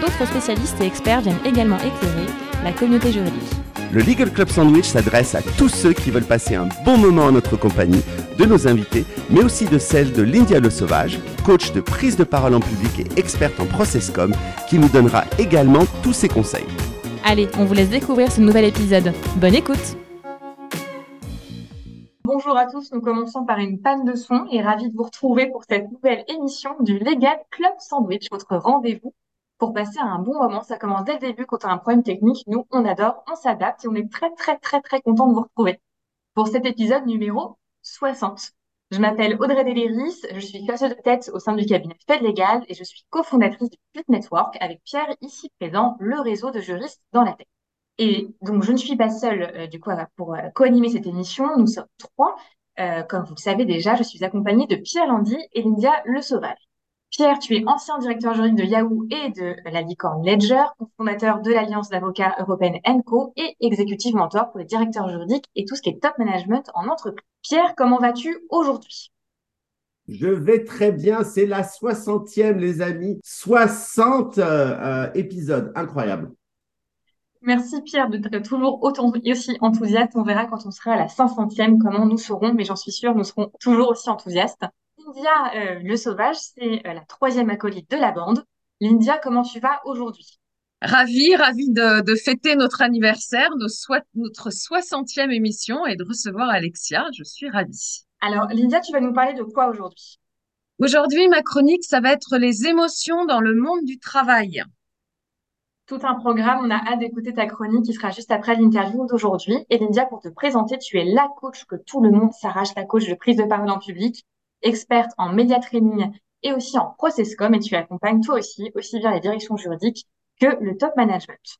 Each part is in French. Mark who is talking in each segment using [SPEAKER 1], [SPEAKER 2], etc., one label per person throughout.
[SPEAKER 1] D'autres spécialistes et experts viennent également éclairer la communauté juridique.
[SPEAKER 2] Le Legal Club Sandwich s'adresse à tous ceux qui veulent passer un bon moment en notre compagnie, de nos invités, mais aussi de celle de Lindia Le Sauvage, coach de prise de parole en public et experte en processcom, qui nous donnera également tous ses conseils.
[SPEAKER 1] Allez, on vous laisse découvrir ce nouvel épisode. Bonne écoute Bonjour à tous, nous commençons par une panne de son et ravi de vous retrouver pour cette nouvelle émission du Legal Club Sandwich, votre rendez-vous pour passer un bon moment. Ça commence dès le début quand on a un problème technique. Nous, on adore, on s'adapte et on est très, très, très, très content de vous retrouver pour cet épisode numéro 60. Je m'appelle Audrey Deléris, je suis chasseuse de tête au sein du cabinet Fed Legal et je suis cofondatrice du Fit Network avec Pierre ici présent, le réseau de juristes dans la tech. Et donc, je ne suis pas seule, euh, du coup, pour euh, co-animer cette émission. Nous sommes trois. Euh, comme vous le savez déjà, je suis accompagnée de Pierre Landy et Lindia Le Sauvage. Pierre, tu es ancien directeur juridique de Yahoo et de la licorne Ledger, fondateur de l'Alliance d'avocats européenne ENCO et exécutif mentor pour les directeurs juridiques et tout ce qui est top management en entreprise. Pierre, comment vas-tu aujourd'hui?
[SPEAKER 2] Je vais très bien, c'est la 60e les amis, 60 euh, épisodes, incroyable.
[SPEAKER 1] Merci Pierre d'être toujours autant aussi enthousiaste. On verra quand on sera à la 500e comment nous serons, mais j'en suis sûre, nous serons toujours aussi enthousiastes. Lindia euh, Le Sauvage, c'est euh, la troisième acolyte de la bande. Lindia, comment tu vas aujourd'hui?
[SPEAKER 3] Ravi, ravi de, fêter notre anniversaire, notre 60e émission et de recevoir Alexia. Je suis ravie.
[SPEAKER 1] Alors, Lindia, tu vas nous parler de quoi aujourd'hui?
[SPEAKER 3] Aujourd'hui, ma chronique, ça va être les émotions dans le monde du travail.
[SPEAKER 1] Tout un programme, on a hâte d'écouter ta chronique qui sera juste après l'interview d'aujourd'hui. Et Lindia, pour te présenter, tu es la coach que tout le monde s'arrache, la coach de prise de parole en public experte en média training et aussi en processcom et tu accompagnes toi aussi, aussi bien les directions juridiques que le top management.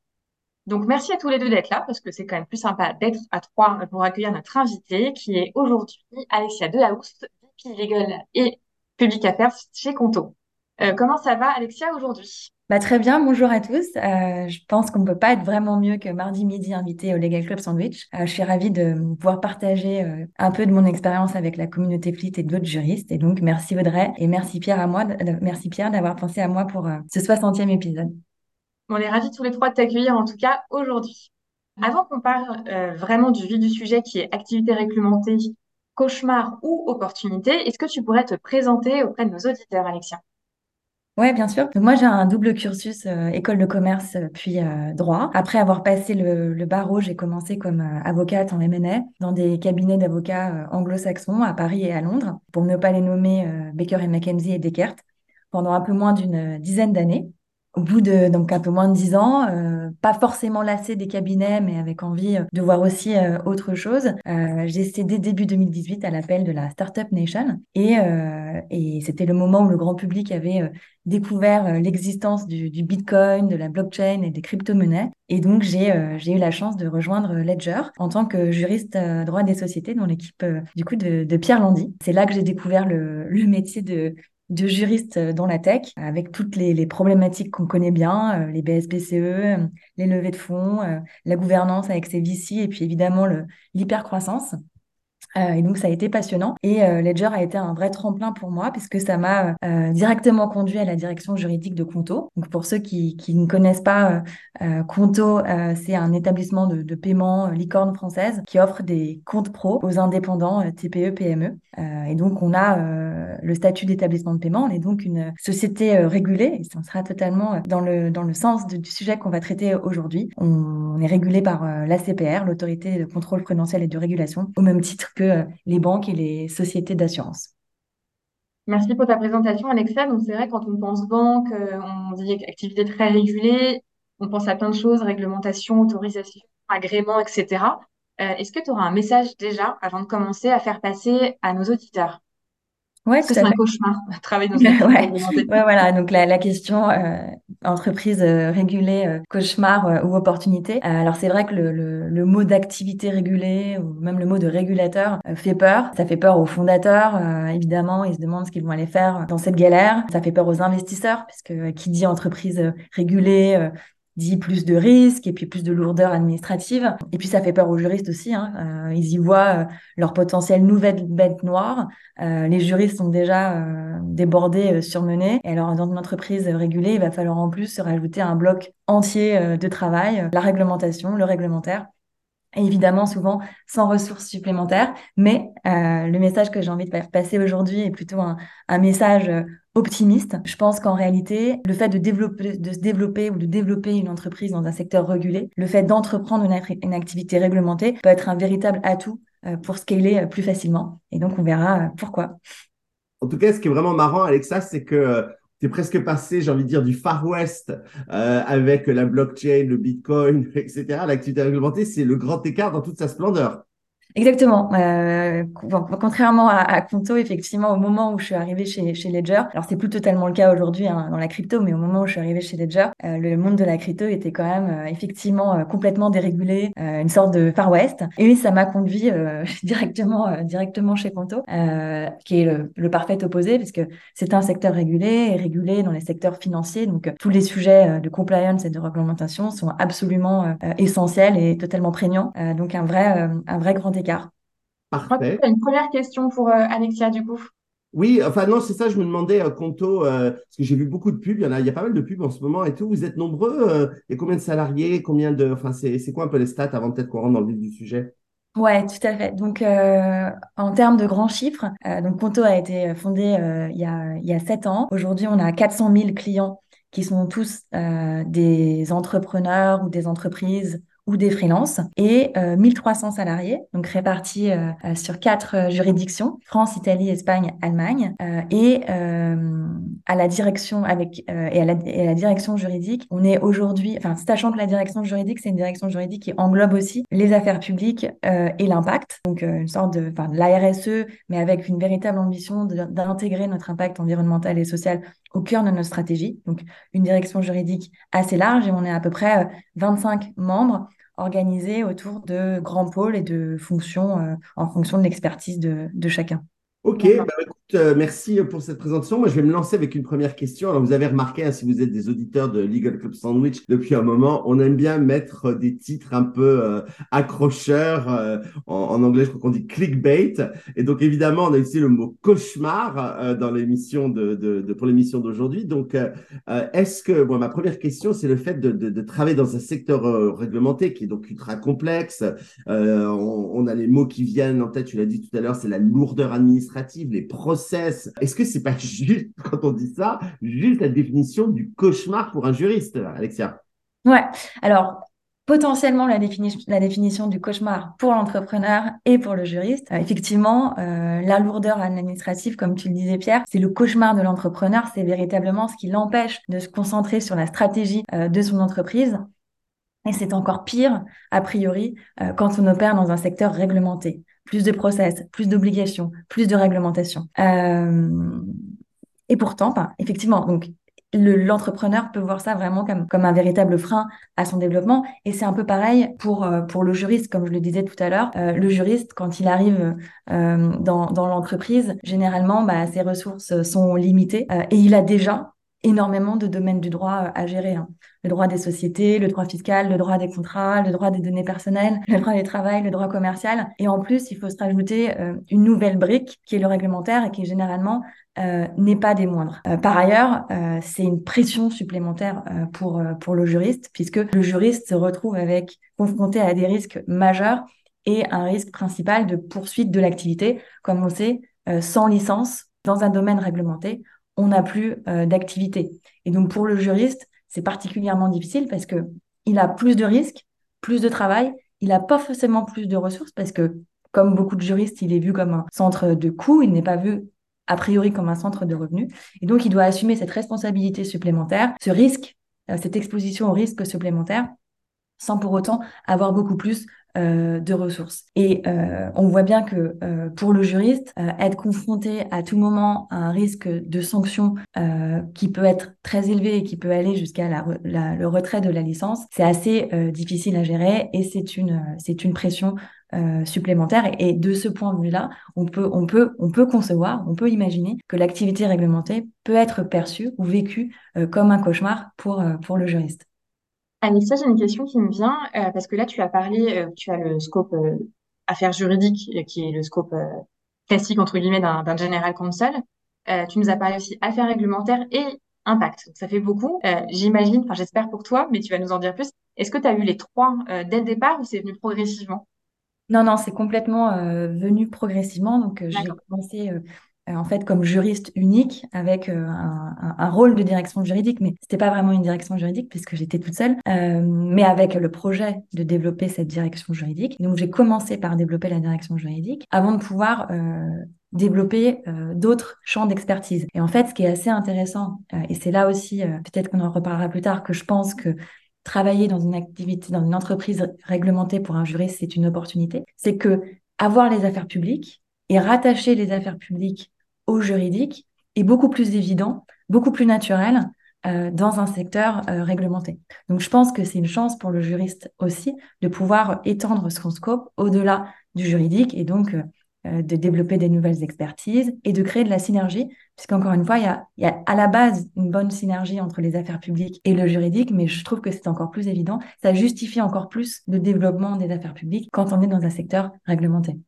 [SPEAKER 1] Donc, merci à tous les deux d'être là parce que c'est quand même plus sympa d'être à trois pour accueillir notre invité qui est aujourd'hui Alexia Delahouste, VP Legal et Public Affairs chez Conto. Euh, comment ça va, Alexia, aujourd'hui?
[SPEAKER 4] Bah, très bien, bonjour à tous. Euh, je pense qu'on ne peut pas être vraiment mieux que mardi midi invité au Legal Club Sandwich. Euh, je suis ravie de pouvoir partager un peu de mon expérience avec la communauté Fleet et d'autres juristes. Et donc, merci Audrey et merci Pierre à moi, merci Pierre d'avoir pensé à moi pour ce 60e épisode.
[SPEAKER 1] On est ravis tous les trois de t'accueillir en tout cas aujourd'hui. Avant qu'on parle vraiment du vif du sujet qui est activité réglementée, cauchemar ou opportunité, est-ce que tu pourrais te présenter auprès de nos auditeurs, Alexia?
[SPEAKER 4] Oui, bien sûr. moi, j'ai un double cursus euh, école de commerce euh, puis euh, droit. Après avoir passé le, barreau, j'ai commencé comme avocate en M&A dans des cabinets d'avocats anglo-saxons à Paris et à Londres, pour ne pas les nommer Baker et McKenzie et Descartes, pendant un peu moins d'une dizaine d'années. Au bout de donc un peu moins de dix ans, euh, pas forcément lassé des cabinets, mais avec envie euh, de voir aussi euh, autre chose, j'ai cédé début 2018 à l'appel de la Startup Nation et, et c'était le moment où le grand public avait découvert l'existence du, du, Bitcoin, de la blockchain et des crypto-monnaies. Et donc j'ai j'ai eu la chance de rejoindre Ledger en tant que juriste droit des sociétés dans l'équipe du coup de, de Pierre Landy. C'est là que j'ai découvert le, le métier de de juristes euh, dans la tech, avec toutes les, problématiques qu'on connaît bien, euh, les BSBCE, euh, les levées de fonds, la gouvernance avec ses VC et puis évidemment l'hypercroissance. Euh, et donc, ça a été passionnant. Et euh, Ledger a été un vrai tremplin pour moi puisque ça m'a euh, directement conduit à la direction juridique de Conto. Donc, pour ceux qui, ne connaissent pas Conto, c'est un établissement de, de, paiement licorne française qui offre des comptes pro aux indépendants TPE, PME. et donc, on a le statut d'établissement de paiement. On est donc une société régulée et ça sera totalement dans le, dans le sens du sujet qu'on va traiter aujourd'hui. On, on, est régulé par l'ACPR, l'autorité de contrôle prudentiel et de régulation, au même titre que les banques et les sociétés d'assurance.
[SPEAKER 1] Merci pour ta présentation, Alexa. Donc, c'est vrai, quand on pense banque, euh, on dit activité très régulée, on pense à plein de choses, réglementation, autorisation, agrément, etc. Euh, est-ce que tu auras un message déjà avant de commencer à faire passer à nos auditeurs?
[SPEAKER 4] Ouais,
[SPEAKER 1] c'est un cauchemar, travailler dans
[SPEAKER 4] une ouais. ouais, voilà. Donc la, la question entreprise régulée, cauchemar ou opportunité. alors c'est vrai que le, le, le mot d'activité régulée ou même le mot de régulateur fait peur. Ça fait peur aux fondateurs, évidemment, ils se demandent ce qu'ils vont aller faire dans cette galère. Ça fait peur aux investisseurs, puisque qui dit entreprise régulée dit plus de risques et puis plus de lourdeur administrative. Et puis ça fait peur aux juristes aussi. Hein. Euh, ils y voient euh, leur potentielle nouvelle bête noire. Euh, les juristes sont déjà euh, débordés, euh, surmenés. Et alors dans une entreprise régulée, il va falloir en plus se rajouter un bloc entier de travail, la réglementation, le réglementaire. Évidemment, souvent sans ressources supplémentaires. Mais le message que j'ai envie de faire passer aujourd'hui est plutôt un, un message optimiste. Je pense qu'en réalité, le fait de développer, de se développer ou de développer une entreprise dans un secteur régulé, le fait d'entreprendre une, activité réglementée peut être un véritable atout euh, pour scaler euh, plus facilement. Et donc, on verra euh, pourquoi.
[SPEAKER 2] En tout cas, ce qui est vraiment marrant, Alexa, c'est que tu es presque passé, j'ai envie de dire, du Far West euh, avec la blockchain, le Bitcoin, etc. L'activité réglementée, c'est le grand écart dans toute sa splendeur.
[SPEAKER 4] Exactement. Euh, contrairement à, à, Conto, effectivement, au moment où je suis arrivée chez, chez Ledger, alors c'est plus totalement le cas aujourd'hui hein, dans la crypto, mais au moment où je suis arrivée chez Ledger, euh, le monde de la crypto était quand même euh, effectivement euh, complètement dérégulé, euh, une sorte de Far West. Et ça m'a conduit directement, directement chez Conto, qui est le, le, parfait opposé, puisque c'est un secteur régulé et régulé dans les secteurs financiers. Donc tous les sujets de compliance et de réglementation sont absolument essentiels et totalement prégnants. donc un vrai, un vrai grand
[SPEAKER 1] Parfait. une première question pour euh, Alexia, du coup.
[SPEAKER 2] Oui, enfin non, c'est ça, je me demandais, euh, Conto, euh, parce que j'ai vu beaucoup de pubs, il y en a, il y a pas mal de pubs en ce moment et tout. Vous êtes nombreux, il y a combien de salariés, combien de, enfin c'est quoi un peu les stats avant peut-être qu'on rentre dans le vif du sujet?
[SPEAKER 4] Ouais, tout à fait. Donc, en termes de grands chiffres, donc Conto a été fondé il y a il y a sept ans. Aujourd'hui, on a 400 000 clients qui sont tous des entrepreneurs ou des entreprises ou des freelances et 1300 euh, salariés, donc répartis euh, euh, sur quatre juridictions, France, Italie, Espagne, Allemagne, et à la direction avec et à, la, et, à la, direction juridique, on est aujourd'hui, enfin sachant que la direction juridique c'est une direction juridique qui englobe aussi les affaires publiques et l'impact, donc une sorte de, enfin de la RSE, mais avec une véritable ambition d'intégrer notre impact environnemental et social au cœur de notre stratégie. Donc, une direction juridique assez large et on est à peu près 25 membres organisés autour de grands pôles et de fonctions euh, en fonction de l'expertise de chacun.
[SPEAKER 2] Ok, bah, écoute, euh, merci pour cette présentation. Moi, je vais me lancer avec une première question. Alors, vous avez remarqué, hein, si vous êtes des auditeurs de Legal Club Sandwich depuis un moment, on aime bien mettre des titres un peu euh, accrocheurs. Euh, en, en, anglais, je crois qu'on dit clickbait. Et donc, évidemment, on a utilisé le mot cauchemar dans l'émission de, de, de, pour l'émission d'aujourd'hui. Donc, est-ce que, bon, ma première question, c'est le fait de, de, travailler dans un secteur réglementé qui est donc ultra complexe. On, on, a les mots qui viennent en tête. Tu l'as dit tout à l'heure, c'est la lourdeur administrative les process. Est-ce que c'est pas juste, quand on dit ça, juste la définition du cauchemar pour un juriste, Alexia?
[SPEAKER 4] Ouais. Alors, potentiellement la, définition, la définition du cauchemar pour l'entrepreneur et pour le juriste. Euh, effectivement, euh, la lourdeur administrative, comme tu le disais Pierre, c'est le cauchemar de l'entrepreneur, c'est véritablement ce qui l'empêche de se concentrer sur la stratégie euh, de son entreprise. Et c'est encore pire, a priori, quand on opère dans un secteur réglementé plus de process, plus d'obligations, plus de réglementation. Euh, et pourtant, ben, effectivement, donc l'entrepreneur peut voir ça vraiment comme, comme un véritable frein à son développement. Et c'est un peu pareil pour, euh, pour le juriste, comme je le disais tout à l'heure. Euh, le juriste, quand il arrive euh, dans, dans l'entreprise, généralement, bah, ses ressources sont limitées euh, et il a déjà énormément de domaines du droit à gérer. Hein le droit des sociétés, le droit fiscal, le droit des contrats, le droit des données personnelles, le droit du travail, le droit commercial. Et en plus, il faut se rajouter euh, une nouvelle brique qui est le réglementaire et qui généralement euh, n'est pas des moindres. Euh, par ailleurs, euh, c'est une pression supplémentaire euh, pour, pour le juriste, puisque le juriste se retrouve avec confronté à des risques majeurs et un risque principal de poursuite de l'activité. Comme on le sait, sans licence, dans un domaine réglementé, on n'a plus d'activité. Et donc pour le juriste, c'est particulièrement difficile parce que il a plus de risques, plus de travail, il n'a pas forcément plus de ressources parce que, comme beaucoup de juristes, il est vu comme un centre de coûts, il n'est pas vu a priori comme un centre de revenus. Et donc, il doit assumer cette responsabilité supplémentaire, ce risque, euh, cette exposition au risque supplémentaire, sans pour autant avoir beaucoup plus de ressources. Et on voit bien que pour le juriste, être confronté à tout moment à un risque de sanction qui peut être très élevé et qui peut aller jusqu'à le retrait de la licence, c'est assez difficile à gérer et c'est une, c'est une pression euh, supplémentaires. Et, de ce point de vue-là, on peut, on, peut, on peut concevoir, on peut imaginer que l'activité réglementée peut être perçue ou vécue euh, comme un cauchemar pour, euh, pour le juriste.
[SPEAKER 1] Anissa, j'ai une question qui me vient, parce que là, tu as parlé, tu as le scope affaires juridiques, qui est le scope classique, entre guillemets, d'un general counsel. tu nous as parlé aussi affaires réglementaires et impact. Donc, ça fait beaucoup. J'imagine, enfin, j'espère pour toi, mais tu vas nous en dire plus. Est-ce que tu as eu les trois dès le départ ou c'est venu progressivement?
[SPEAKER 4] Non, non, c'est complètement euh, venu progressivement. Donc, euh, j'ai commencé euh, en fait comme juriste unique avec un, rôle de direction juridique, mais c'était pas vraiment une direction juridique puisque j'étais toute seule, mais avec le projet de développer cette direction juridique. Donc, j'ai commencé par développer la direction juridique avant de pouvoir développer d'autres champs d'expertise. Et en fait, ce qui est assez intéressant, et c'est là aussi, peut-être qu'on en reparlera plus tard, que je pense que travailler dans une activité, dans une entreprise réglementée pour un juriste, c'est une opportunité. C'est que avoir les affaires publiques et rattacher les affaires publiques au juridique est beaucoup plus évident, beaucoup plus naturel euh, dans un secteur euh, réglementé. Donc je pense que c'est une chance pour le juriste aussi de pouvoir étendre son scope au-delà du juridique et donc euh, de développer des nouvelles expertises et de créer de la synergie, puisqu'encore une fois, il y a à la base une bonne synergie entre les affaires publiques et le juridique, mais je trouve que c'est encore plus évident. Ça justifie encore plus le développement des affaires publiques quand on est dans un secteur réglementé.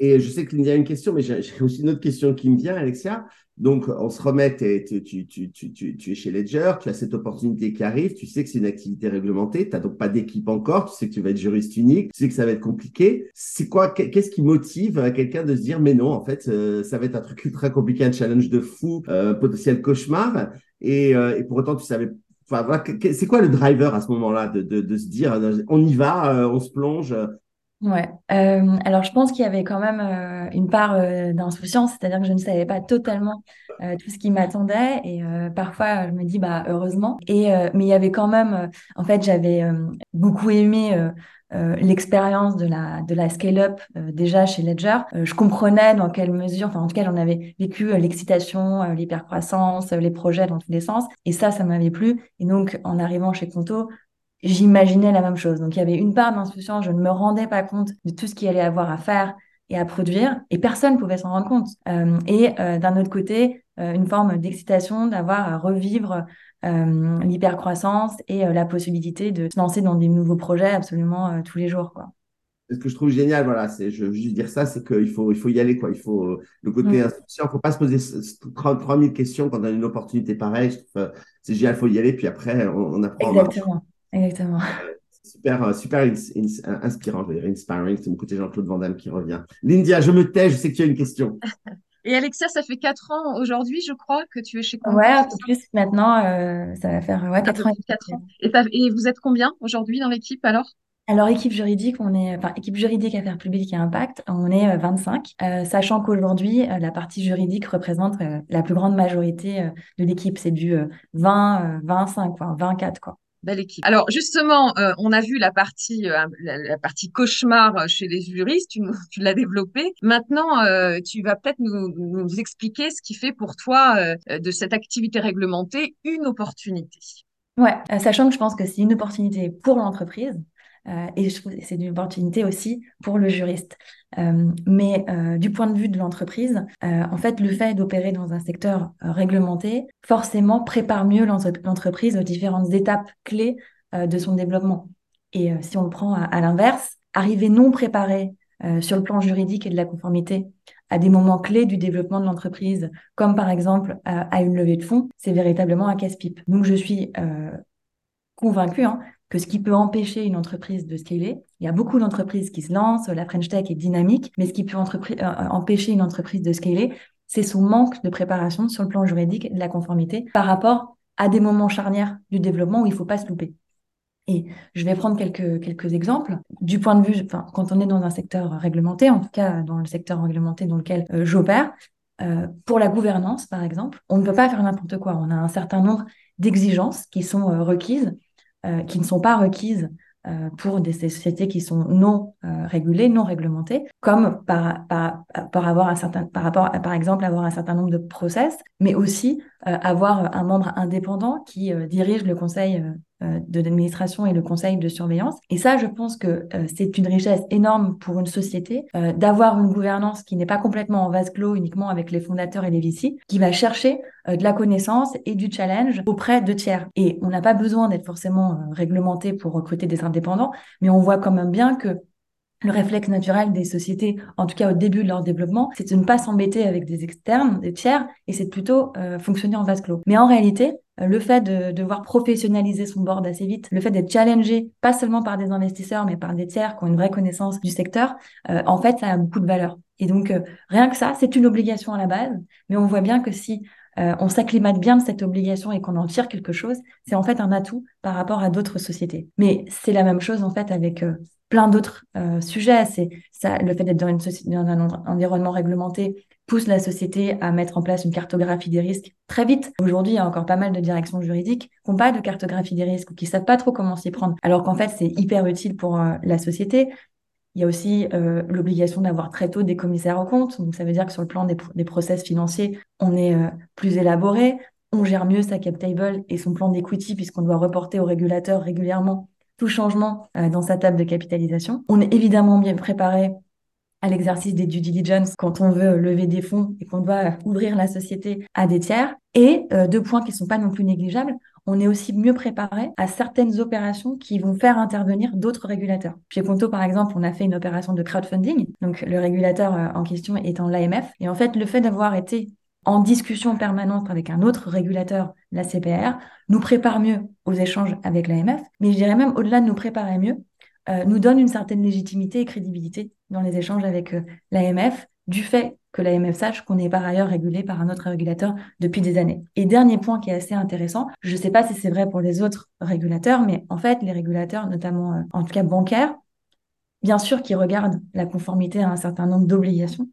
[SPEAKER 2] Et je sais qu'il y a une question, mais j'ai aussi une autre question qui me vient, Alexia. Donc, on se remet, tu, tu, tu, tu, es chez Ledger, tu as cette opportunité qui arrive, tu sais que c'est une activité réglementée, tu n'as donc pas d'équipe encore, tu sais que tu vas être juriste unique, tu sais que ça va être compliqué. C'est quoi, qu'est-ce qui motive quelqu'un de se dire, mais non, en fait, euh, ça va être un truc ultra compliqué, un challenge de fou, un potentiel cauchemar, et, euh, et pour autant, tu savais Enfin, c'est quoi le driver à ce moment-là de, de, de, se dire on y va, euh, on se plonge,
[SPEAKER 4] Ouais. Euh, alors, je pense qu'il y avait quand même euh, une part euh, d'insouciance, c'est-à-dire que je ne savais pas totalement tout ce qui m'attendait et parfois je me dis bah heureusement. Et mais il y avait quand même, en fait, j'avais beaucoup aimé l'expérience de la de la scale-up déjà chez Ledger. je comprenais dans quelle mesure, enfin en tout cas, j'en avais vécu l'excitation, l'hypercroissance, les projets dans tous les sens. Et ça, ça m'avait plu. Et donc, en arrivant chez Conto, j'imaginais la même chose. Donc il y avait une part d'insouciance, je ne me rendais pas compte de tout ce qu'il allait avoir à faire et à produire, et personne ne pouvait s'en rendre compte. Euh, et euh, d'un autre côté, euh, une forme d'excitation d'avoir à revivre l'hypercroissance et la possibilité de se lancer dans des nouveaux projets absolument tous les jours. Quoi.
[SPEAKER 2] Ce que je trouve génial, voilà, c'est, je veux juste dire ça, c'est qu'il faut, il faut y aller, quoi. Il faut le côté mm. il ne faut pas se poser 3000 questions quand on a une opportunité pareille. C'est génial, il faut y aller, puis après, on, on apprend.
[SPEAKER 4] Exactement. Exactement.
[SPEAKER 2] Super, euh, super inspirant, je veux dire, inspiring. C'est mon côté Jean-Claude Van Damme qui revient. Lindia, je me tais, je sais que tu as une question.
[SPEAKER 3] Et Alexia, ça fait 4 ans aujourd'hui, je crois, que tu es chez Conto.
[SPEAKER 4] Ouais, un peu plus maintenant. Euh, ça va faire ouais, 4 ans.
[SPEAKER 3] 4 ans. Et, et, vous êtes combien aujourd'hui dans l'équipe alors?
[SPEAKER 4] Alors, équipe juridique, on est, enfin, équipe juridique affaires publiques et impact, on est 25, euh, sachant qu'aujourd'hui, la partie juridique représente la plus grande majorité de l'équipe. C'est du 20, 25, quoi, 24, quoi.
[SPEAKER 3] Belle équipe. Alors justement, euh, on a vu la partie, euh, la, partie cauchemar chez les juristes, tu, tu l'as développée. Maintenant, euh, tu vas peut-être nous, nous, expliquer ce qui fait pour toi de cette activité réglementée une opportunité.
[SPEAKER 4] Ouais, sachant que je pense que c'est une opportunité pour l'entreprise, euh, et je trouve que c'est une opportunité aussi pour le juriste. Euh, mais euh, du point de vue de l'entreprise, en fait, le fait d'opérer dans un secteur réglementé, forcément, prépare mieux l'entreprise aux différentes étapes clés de son développement. Et si on le prend à, l'inverse, arriver non préparé sur le plan juridique et de la conformité à des moments clés du développement de l'entreprise, comme par exemple à une levée de fonds, c'est véritablement un casse-pipe. Donc je suis convaincue hein, que ce qui peut empêcher une entreprise de scaler, il y a beaucoup d'entreprises qui se lancent, la French Tech est dynamique, mais ce qui peut euh, euh, empêcher une entreprise de scaler, c'est son manque de préparation sur le plan juridique et de la conformité par rapport à des moments charnières du développement où il ne faut pas se louper. Et je vais prendre quelques, quelques exemples. Du point de vue, enfin, quand on est dans un secteur réglementé, en tout cas dans le secteur réglementé dans lequel euh, j'opère, pour la gouvernance, par exemple, on ne peut pas faire n'importe quoi. On a un certain nombre d'exigences qui sont requises qui ne sont pas requises euh, pour des sociétés qui sont non euh, régulées, non réglementées, comme par, par, par, par exemple, avoir un certain nombre de process, mais aussi euh, avoir un membre indépendant qui dirige le conseil de l'administration et le conseil de surveillance. Et ça, je pense que c'est une richesse énorme pour une société d'avoir une gouvernance qui n'est pas complètement en vase clos uniquement avec les fondateurs et les VC, qui va chercher de la connaissance et du challenge auprès de tiers. Et on n'a pas besoin d'être forcément réglementé pour recruter des indépendants, mais on voit quand même bien que le réflexe naturel des sociétés, en tout cas au début de leur développement, c'est de ne pas s'embêter avec des externes, des tiers, et c'est plutôt euh, fonctionner en vase clos. Mais en réalité, euh, le fait de devoir professionnaliser son board assez vite, le fait d'être challengé, pas seulement par des investisseurs, mais par des tiers qui ont une vraie connaissance du secteur, euh, en fait, ça a beaucoup de valeur. Et donc, rien que ça, c'est une obligation à la base, mais on voit bien que si euh, on s'acclimate bien de cette obligation et qu'on en tire quelque chose, c'est en fait un atout par rapport à d'autres sociétés. Mais c'est la même chose en fait avec euh, plein d'autres euh, sujets. C'est ça, le fait d'être dans, une société, dans un environnement réglementé pousse la société à mettre en place une cartographie des risques très vite. Aujourd'hui, il y a encore pas mal de directions juridiques qui n'ont pas de cartographie des risques ou qui savent pas trop comment s'y prendre. Alors qu'en fait, c'est hyper utile pour la société. Il y a aussi euh, l'obligation d'avoir très tôt des commissaires aux comptes. Donc, ça veut dire que sur le plan des, des process financiers, on est euh, plus élaboré, on gère mieux sa cap table et son plan d'equity puisqu'on doit reporter au régulateur régulièrement tout changement euh, dans sa table de capitalisation. On est évidemment bien préparé à l'exercice des due diligence quand on veut lever des fonds et qu'on doit ouvrir la société à des tiers. Et deux points qui ne sont pas non plus négligeables, on est aussi mieux préparé à certaines opérations qui vont faire intervenir d'autres régulateurs. Chez Conto, par exemple, on a fait une opération de crowdfunding. Donc, le régulateur euh, en question étant l'AMF. Et en fait, le fait d'avoir été en discussion permanente avec un autre régulateur, la CPR, nous prépare mieux aux échanges avec l'AMF. Mais je dirais même, au-delà de nous préparer mieux, euh, nous donne une certaine légitimité et crédibilité dans les échanges avec euh, l'AMF du fait que l'AMF sache qu'on est par ailleurs régulé par un autre régulateur depuis des années. Et dernier point qui est assez intéressant, je ne sais pas si c'est vrai pour les autres régulateurs, mais en fait, les régulateurs, notamment euh, en tout cas bancaires, bien sûr qu'ils regardent la conformité à un certain nombre d'obligations,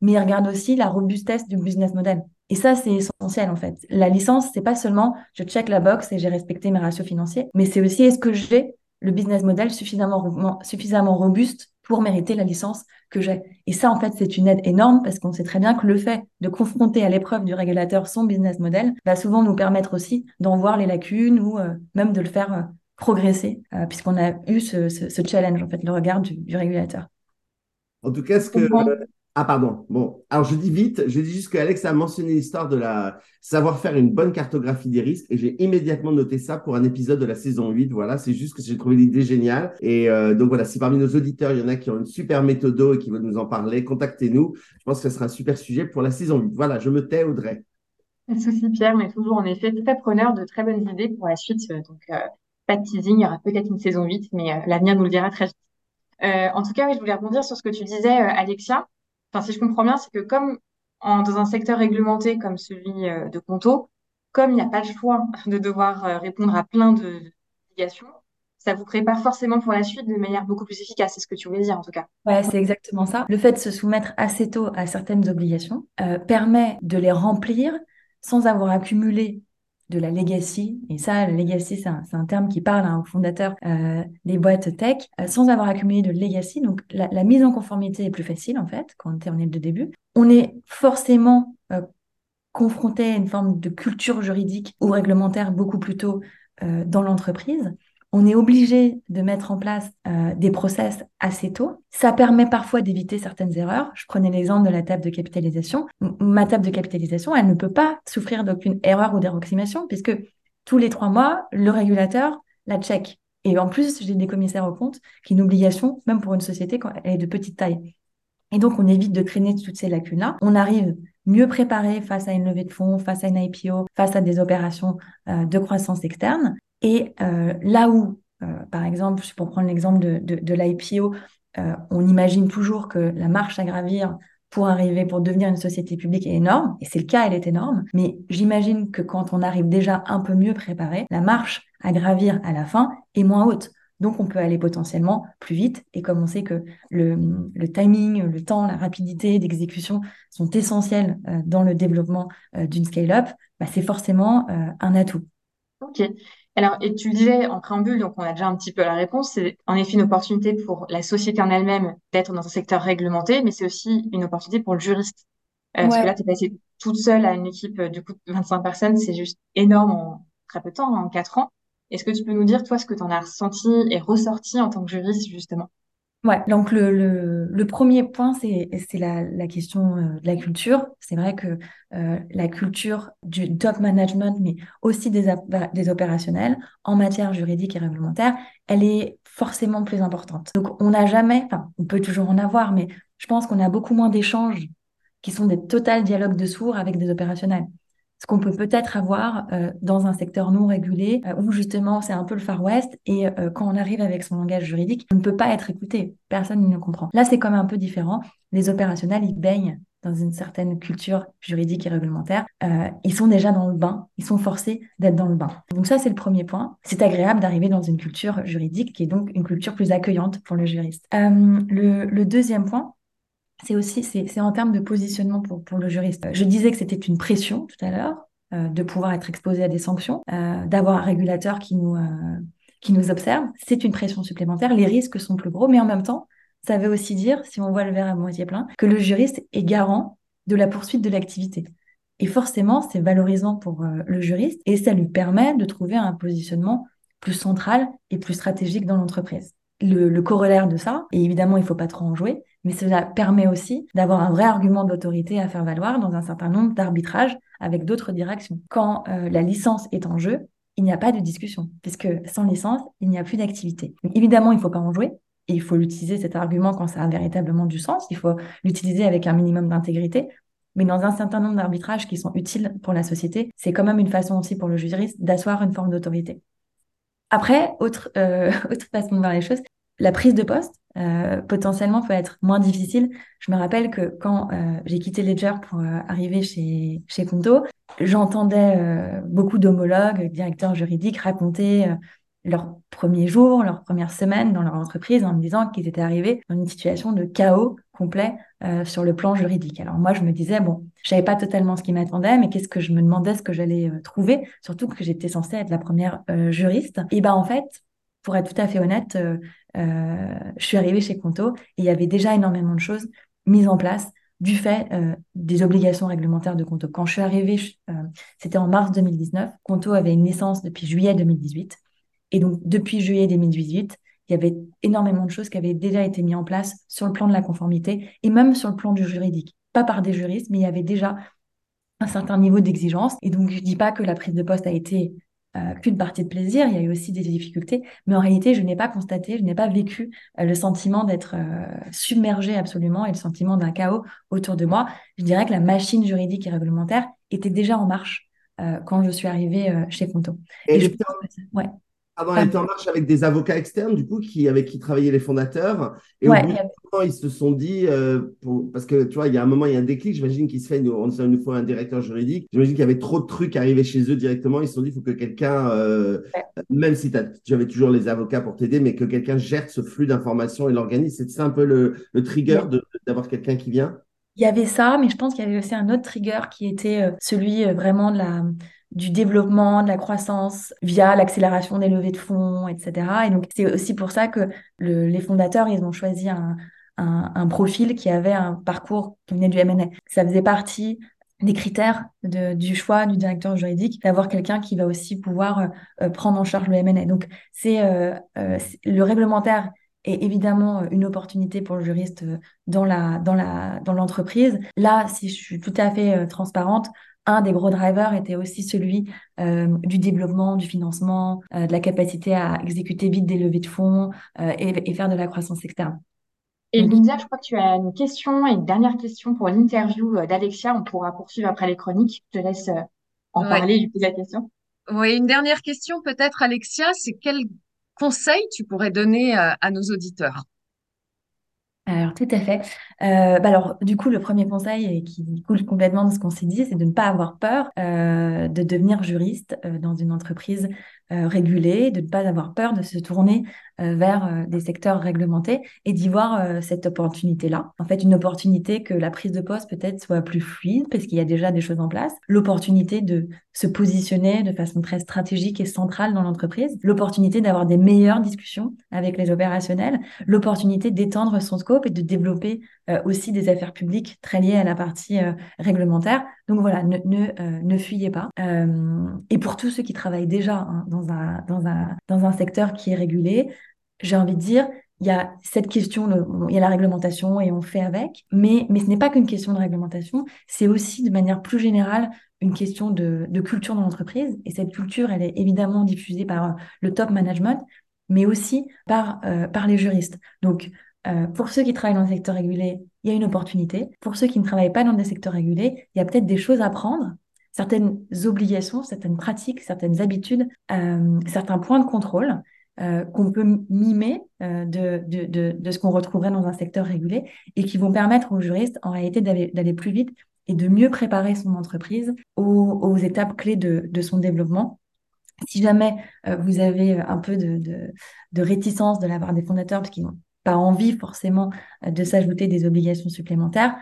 [SPEAKER 4] mais ils regardent aussi la robustesse du business model. Et ça, c'est essentiel en fait. La licence, c'est pas seulement je check la box et j'ai respecté mes ratios financiers, mais c'est aussi est-ce que j'ai le business model suffisamment, suffisamment robuste pour mériter la licence que j'ai. Et ça, en fait, c'est une aide énorme parce qu'on sait très bien que le fait de confronter à l'épreuve du régulateur son business model va souvent nous permettre aussi d'en voir les lacunes ou euh, même de le faire euh, progresser euh, puisqu'on a eu ce, challenge, en fait, le regard du, du régulateur.
[SPEAKER 2] En tout cas, ce que, ah, pardon. Bon, alors je dis vite, je dis juste qu'Alex a mentionné l'histoire de la savoir faire une bonne cartographie des risques et j'ai immédiatement noté ça pour un épisode de la saison 8. Voilà, c'est juste que j'ai trouvé l'idée géniale. Et euh, donc voilà, si parmi nos auditeurs, il y en a qui ont une super méthode et qui veulent nous en parler, contactez-nous. Je pense que ce sera un super sujet pour la saison 8. Voilà, je me tais, Audrey.
[SPEAKER 1] Pas de souci, Pierre, mais toujours en effet très preneur de très bonnes idées pour la suite. Donc, euh, pas de teasing, il y aura peut-être une saison 8, mais euh, l'avenir nous le dira très vite. en tout cas, oui, je voulais rebondir sur ce que tu disais, Alexia enfin, si je comprends bien, c'est que comme dans un secteur réglementé comme celui euh, de Conto, comme il n'y a pas le choix de devoir euh, répondre à plein d'obligations, ça vous prépare forcément pour la suite de manière beaucoup plus efficace. C'est ce que tu voulais dire en tout cas.
[SPEAKER 4] Ouais, c'est exactement ça. Le fait de se soumettre assez tôt à certaines obligations euh, permet de les remplir sans avoir accumulé de la legacy. Et ça, la legacy, c'est un, terme qui parle hein, aux fondateurs euh, des boîtes tech, euh, sans avoir accumulé de legacy. Donc, la, mise en conformité est plus facile, en fait, quand on est de début. On est forcément euh, confronté à une forme de culture juridique ou réglementaire beaucoup plus tôt dans l'entreprise on est obligé de mettre en place euh, des process assez tôt. Ça permet parfois d'éviter certaines erreurs. Je prenais l'exemple de la table de capitalisation. ma table de capitalisation, elle ne peut pas souffrir d'aucune erreur ou d'approximation puisque tous les trois mois, le régulateur la check. Et en plus, j'ai des commissaires aux comptes qui ont une obligation, même pour une société quand elle est de petite taille. Et donc, on évite de traîner toutes ces lacunes-là. On arrive mieux préparé face à une levée de fonds, face à une IPO, face à des opérations euh, de croissance externe. Et euh, là où, euh, par exemple, pour prendre l'exemple de, de, l'IPO, euh, on imagine toujours que la marche à gravir pour arriver, pour devenir une société publique est énorme, et c'est le cas, elle est énorme, mais j'imagine que quand on arrive déjà un peu mieux préparé, la marche à gravir à la fin est moins haute. Donc, on peut aller potentiellement plus vite. Et comme on sait que le, timing, le temps, la rapidité d'exécution sont essentiels dans le développement d'une scale-up, bah, c'est forcément un atout.
[SPEAKER 1] Ok. Alors, et tu le disais en préambule, donc on a déjà un petit peu la réponse, c'est en effet une opportunité pour la société en elle-même d'être dans un secteur réglementé, mais c'est aussi une opportunité pour le juriste. Euh, parce que là, tu es passée toute seule à une équipe euh, du coup de 25 personnes, c'est juste énorme en très peu de temps, en 4 ans. Est-ce que tu peux nous dire, toi, ce que tu en as ressenti et ressorti en tant que juriste, justement?
[SPEAKER 4] Ouais, donc le, le, premier point, c'est la, la question euh, de la culture. C'est vrai que euh, la culture du top management, mais aussi des, des opérationnels en matière juridique et réglementaire, elle est forcément plus importante. Donc on n'a jamais, enfin on peut toujours en avoir, mais je pense qu'on a beaucoup moins d'échanges qui sont des totales dialogues de sourds avec des opérationnels ce qu'on peut peut-être avoir euh, dans un secteur non régulé, euh, où justement c'est un peu le Far West, et euh, quand on arrive avec son langage juridique, on ne peut pas être écouté, personne ne comprend. Là, c'est quand même un peu différent. Les opérationnels, ils baignent dans une certaine culture juridique et réglementaire, ils sont déjà dans le bain, ils sont forcés d'être dans le bain. Donc ça, c'est le premier point. C'est agréable d'arriver dans une culture juridique qui est donc une culture plus accueillante pour le juriste. Le, le, deuxième point, c'est aussi c'est en termes de positionnement pour, le juriste. Je disais que c'était une pression tout à l'heure euh, de pouvoir être exposé à des sanctions, euh, d'avoir un régulateur euh, qui nous observe. C'est une pression supplémentaire. Les risques sont plus gros, mais en même temps, ça veut aussi dire, si on voit le verre à moitié plein, que le juriste est garant de la poursuite de l'activité. Et forcément, c'est valorisant pour le juriste et ça lui permet de trouver un positionnement plus central et plus stratégique dans l'entreprise. Le, le, corollaire de ça, et évidemment, il faut pas trop en jouer, mais cela permet aussi d'avoir un vrai argument d'autorité à faire valoir dans un certain nombre d'arbitrages avec d'autres directions. Quand euh, la licence est en jeu, il n'y a pas de discussion, puisque sans licence, il n'y a plus d'activité. Évidemment, il ne faut pas en jouer, et il faut l'utiliser cet argument quand ça a véritablement du sens, il faut l'utiliser avec un minimum d'intégrité, mais dans un certain nombre d'arbitrages qui sont utiles pour la société, c'est quand même une façon aussi pour le juriste d'asseoir une forme d'autorité. Après, autre, euh, autre façon de voir les choses, la prise de poste, euh, potentiellement peut être moins difficile. Je me rappelle que quand euh, j'ai quitté Ledger pour euh, arriver chez, chez j'entendais beaucoup d'homologues, directeurs juridiques raconter leurs premiers jours, leurs premières semaines dans leur entreprise en me disant qu'ils étaient arrivés dans une situation de chaos complet sur le plan juridique. Alors moi, je me disais, bon, je savais pas totalement ce qui m'attendait, mais qu'est-ce que je me demandais, ce que j'allais trouver, surtout que j'étais censée être la première juriste. Et ben en fait, pour être tout à fait honnête, euh, je suis arrivée chez Conto et il y avait déjà énormément de choses mises en place du fait euh, des obligations réglementaires de Conto. Quand je suis arrivée, euh, c'était en mars 2019, Conto avait une licence depuis juillet 2018. Et donc, depuis juillet 2018, il y avait énormément de choses qui avaient déjà été mises en place sur le plan de la conformité et même sur le plan du juridique. Pas par des juristes, mais il y avait déjà un certain niveau d'exigence. Et donc, je ne dis pas que la prise de poste a été euh, qu'une partie de plaisir, il y a eu aussi des difficultés, mais en réalité, je n'ai pas constaté, je n'ai pas vécu euh, le sentiment d'être euh, submergé absolument et le sentiment d'un chaos autour de moi. Je dirais que la machine juridique et réglementaire était déjà en marche quand je suis arrivée chez Conto.
[SPEAKER 2] Et, je ouais. Avant, elle était en marche avec des avocats externes, du coup, qui, avec qui travaillaient les fondateurs. Et au bout d'un moment, ils se sont dit, euh, parce que tu vois, il y a un moment, il y a un déclic, j'imagine qu'il se fait, on, il nous faut un directeur juridique. J'imagine qu'il y avait trop de trucs arrivés chez eux directement. Ils se sont dit, il faut que quelqu'un, euh, même si tu avais toujours les avocats pour t'aider, mais que quelqu'un gère ce flux d'informations et l'organise. C'est un peu le, trigger d'avoir quelqu'un qui vient.
[SPEAKER 4] Il y avait ça, mais je pense qu'il y avait aussi un autre trigger qui était euh, celui vraiment de la du développement, de la croissance via l'accélération des levées de fonds, etc. Et donc, c'est aussi pour ça que les fondateurs, ils ont choisi un, profil qui avait un parcours qui venait du M&A. Ça faisait partie des critères de, du choix du directeur juridique, d'avoir quelqu'un qui va aussi pouvoir euh, prendre en charge le M&A. Donc, c'est euh, euh, le réglementaire est évidemment une opportunité pour le juriste dans la dans la dans l'entreprise. Là, si je suis tout à fait transparente, un des gros drivers était aussi celui euh, du développement, du financement, euh, de la capacité à exécuter vite des levées de fonds euh, et, faire de la croissance externe.
[SPEAKER 1] Et Lydia, je crois que tu as une question et une dernière question pour l'interview d'Alexia. On pourra poursuivre après les chroniques. Je te laisse en parler, lui poser la question.
[SPEAKER 3] Oui, une dernière question peut-être, Alexia, c'est quel conseil tu pourrais donner à nos auditeurs?
[SPEAKER 4] Alors, tout à fait. Euh, bah alors, du coup, le premier conseil qui coule complètement de ce qu'on s'est dit, c'est de ne pas avoir peur euh, de devenir juriste euh, dans une entreprise régulée, de ne pas avoir peur de se tourner vers des secteurs réglementés et d'y voir cette opportunité-là. En fait, une opportunité que la prise de poste peut-être soit plus fluide parce qu'il y a déjà des choses en place, l'opportunité de se positionner de façon très stratégique et centrale dans l'entreprise, l'opportunité d'avoir des meilleures discussions avec les opérationnels, l'opportunité d'étendre son scope et de développer euh, aussi des affaires publiques très liées à la partie euh, réglementaire. Donc voilà, ne, ne, euh, ne fuyez pas. et pour tous ceux qui travaillent déjà hein, dans, un, dans, un, dans un secteur qui est régulé, j'ai envie de dire, il y a cette question, il y a la réglementation et on fait avec, mais, mais ce n'est pas qu'une question de réglementation, c'est aussi de manière plus générale une question de, culture dans l'entreprise. Et cette culture, elle est évidemment diffusée par le top management, mais aussi par, par les juristes. Donc, euh, pour ceux qui travaillent dans le secteur régulé, il y a une opportunité. Pour ceux qui ne travaillent pas dans des secteurs régulés, il y a peut-être des choses à prendre, certaines obligations, certaines pratiques, certaines habitudes, certains points de contrôle qu'on peut mimer de, ce qu'on retrouverait dans un secteur régulé et qui vont permettre aux juristes, en réalité, d'aller plus vite et de mieux préparer son entreprise aux, étapes clés de, son développement. Si jamais euh, vous avez un peu de, réticence de la part des fondateurs, parce qu'ils n'ont pas envie forcément euh, de s'ajouter des obligations supplémentaires,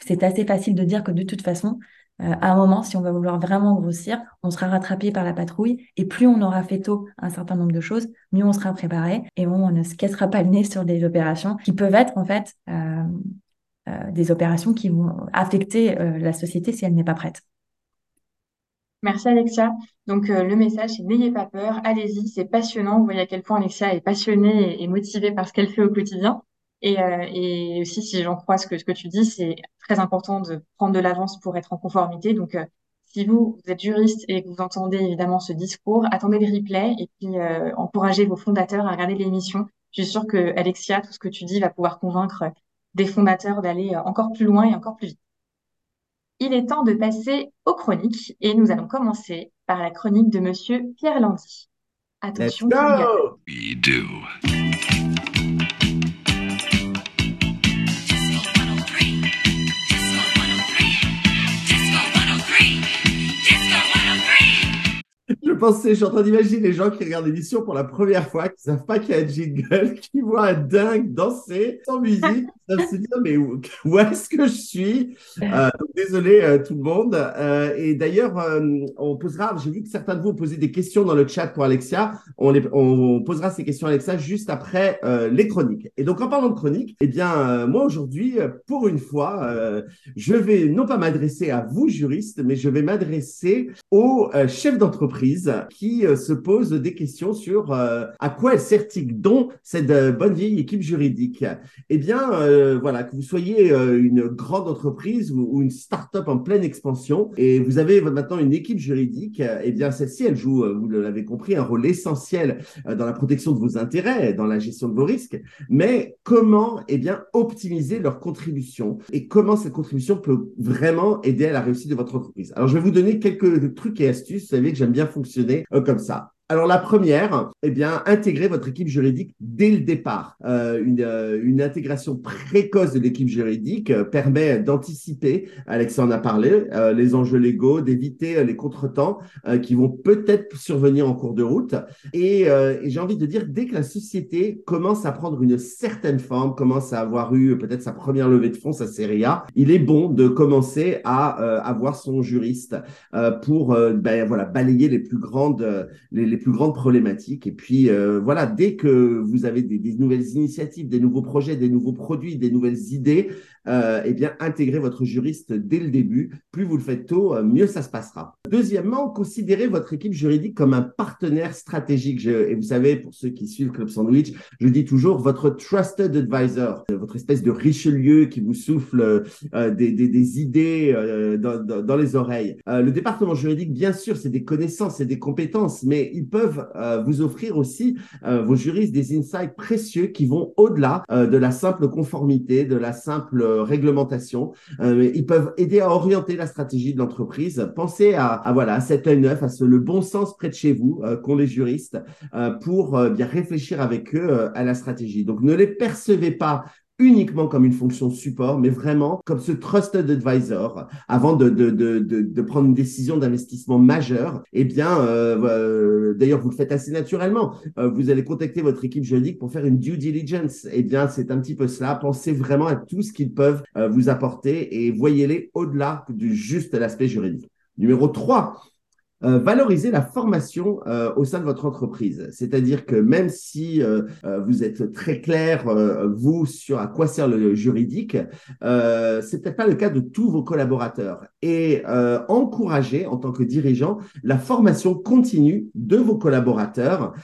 [SPEAKER 4] c'est assez facile de dire que de toute façon, euh, à un moment, si on va vouloir vraiment grossir, on sera rattrapé par la patrouille et plus on aura fait tôt un certain nombre de choses, mieux on sera préparé et on ne se cassera pas le nez sur des opérations qui peuvent être en fait euh, des opérations qui vont affecter la société si elle n'est pas prête.
[SPEAKER 1] Merci Alexia. Donc euh, le message, c'est n'ayez pas peur, allez-y, c'est passionnant. Vous voyez à quel point Alexia est passionnée et, motivée par ce qu'elle fait au quotidien. Et, aussi, si j'en crois ce que, tu dis, c'est très important de prendre de l'avance pour être en conformité. Donc si vous, vous êtes juriste et que vous entendez évidemment ce discours, attendez le replay et puis encouragez vos fondateurs à regarder l'émission. Je suis sûre que Alexia, tout ce que tu dis va pouvoir convaincre des fondateurs d'aller euh, encore plus loin et encore plus vite. Il est temps de passer aux chroniques et nous allons commencer par la chronique de Monsieur Pierre Landy. Attention.
[SPEAKER 2] Pensais, je suis en train d'imaginer les gens qui regardent l'émission pour la première fois, qui savent pas qu'il y a un jingle, qui voient un dingue danser sans musique, savent se dire mais où, est-ce que je suis? Euh, Désolé euh, tout le monde. Euh, et d'ailleurs, on posera, j'ai vu que certains de vous ont posé des questions dans le chat pour Alexia. On, posera ces questions à Alexia juste après les chroniques. Et donc en parlant de chroniques, eh bien moi aujourd'hui, pour une fois, je vais non pas m'adresser à vous juristes, mais je vais m'adresser aux chefs d'entreprise qui euh, se pose des questions sur euh, à quoi elle sert donc cette euh, bonne vieille équipe juridique? Eh bien, voilà, que vous soyez une grande entreprise ou, une start-up en pleine expansion et vous avez maintenant une équipe juridique, eh bien, celle-ci, elle joue, vous l'avez compris, un rôle essentiel dans la protection de vos intérêts, dans la gestion de vos risques. Mais comment, eh bien, optimiser leur contribution? Et comment cette contribution peut vraiment aider à la réussite de votre entreprise? Alors, je vais vous donner quelques trucs et astuces. Vous savez que j'aime bien fonctionner euh, comme ça. Alors la première, eh bien, intégrer votre équipe juridique dès le départ. Euh, une, euh, une, intégration précoce de l'équipe juridique euh, permet d'anticiper, Alexa en a parlé, euh, les enjeux légaux, d'éviter les contretemps qui vont peut-être survenir en cours de route. Et, et j'ai envie de dire, dès que la société commence à prendre une certaine forme, commence à avoir eu peut-être sa première levée de fonds, sa série A, il est bon de commencer à avoir son juriste pour ben, voilà, balayer les plus grandes les, les plus grandes problématiques. Et puis euh, voilà, dès que vous avez des, des, nouvelles initiatives, des nouveaux projets, des nouveaux produits, des nouvelles idées, euh, eh bien, intégrez votre juriste dès le début. Plus vous le faites tôt, euh, mieux ça se passera. Deuxièmement, considérez votre équipe juridique comme un partenaire stratégique. et vous savez, pour ceux qui suivent Club Sandwich, je dis toujours votre trusted advisor, votre espèce de Richelieu qui vous souffle euh, des, des, idées euh, dans, dans, dans, les oreilles. Euh, le département juridique, bien sûr, c'est des connaissances, c'est des compétences, mais ils peuvent vous offrir aussi, vos juristes, des insights précieux qui vont au-delà de la simple conformité, de la simple réglementation. Euh, ils peuvent aider à orienter la stratégie de l'entreprise. Pensez à, voilà à cet œil neuf, à ce le bon sens près de chez vous euh, qu'ont les juristes euh, pour bien réfléchir avec eux à la stratégie. Donc ne les percevez pas uniquement comme une fonction support, mais vraiment comme ce trusted advisor avant de, de, de, de, prendre une décision d'investissement majeure. Eh bien, euh, euh, d'ailleurs, vous le faites assez naturellement. Euh, vous allez contacter votre équipe juridique pour faire une due diligence. Eh bien, c'est un petit peu cela. Pensez vraiment à tout ce qu'ils peuvent vous apporter et voyez-les au-delà du juste l'aspect juridique. Numéro 3, euh, valoriser la formation euh, au sein de votre entreprise. C'est-à-dire que même si euh, vous êtes très clair, vous, sur à quoi sert le juridique, euh, c'est peut-être pas le cas de tous vos collaborateurs. Et encourager, en tant que dirigeant, la formation continue de vos collaborateurs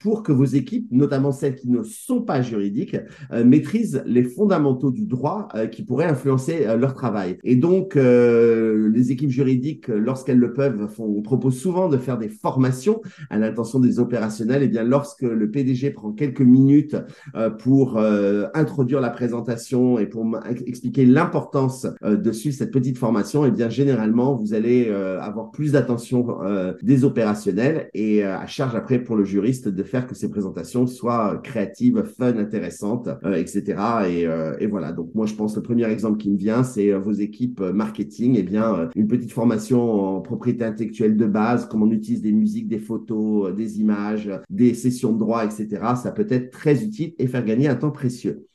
[SPEAKER 2] pour que vos équipes, notamment celles qui ne sont pas juridiques, maîtrisent les fondamentaux du droit qui pourraient influencer leur travail. Et donc, les équipes juridiques, lorsqu'elles le peuvent, on propose souvent de faire des formations à l'intention des opérationnels. Et eh bien, lorsque le PDG prend quelques minutes euh, pour euh, introduire la présentation et pour expliquer l'importance euh, de suivre cette petite formation, et eh bien, généralement, vous allez avoir plus d'attention des opérationnels et à charge après pour le juriste de faire que ces présentations soient créatives, fun, intéressantes, etc. Et, et, voilà. Donc, moi, je pense le premier exemple qui me vient, c'est vos équipes marketing. Et eh bien, une petite formation en propriété intellectuelle de base, comme on utilise des musiques, des photos, euh, des images, des sessions de droit, etc. Ça peut être très utile et faire gagner un temps précieux.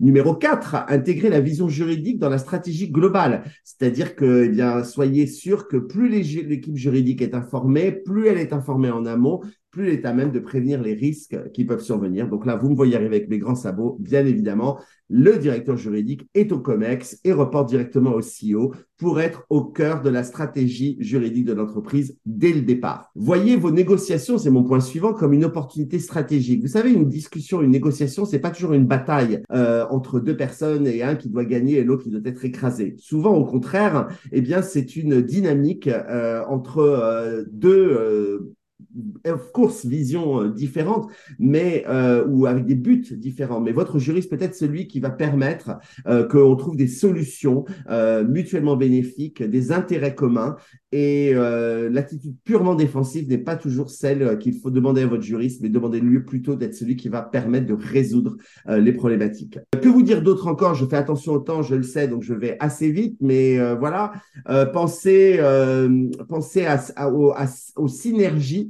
[SPEAKER 2] Numéro 4, intégrer la vision juridique dans la stratégie globale. C'est-à-dire que, eh soyez sûr que plus l'équipe juridique est informée, plus elle est informée en amont, plus elle est à même de prévenir les risques qui peuvent survenir. Donc là, vous me voyez arriver avec mes grands sabots, bien évidemment. Le directeur juridique est au COMEX et reporte directement au CEO pour être au cœur de la stratégie juridique de l'entreprise dès le départ. Voyez vos négociations, c'est mon point suivant, comme une opportunité stratégique. Vous savez, une discussion, une négociation, c'est pas toujours une bataille euh, entre deux personnes et un qui doit gagner et l'autre qui doit être écrasé. Souvent, au contraire, eh bien, c'est une dynamique euh, entre euh, deux of course, vision euh, différente, mais euh, ou avec des buts différents. Mais votre juriste peut être celui qui va permettre euh, qu'on trouve des solutions mutuellement bénéfiques, des intérêts communs. Et l'attitude purement défensive n'est pas toujours celle qu'il faut demander à votre juriste, mais demandez-lui plutôt d'être celui qui va permettre de résoudre les problématiques. Que vous dire d'autre encore? Je fais attention au temps, je le sais, donc je vais assez vite, mais voilà, pensez, pensez à, aux synergies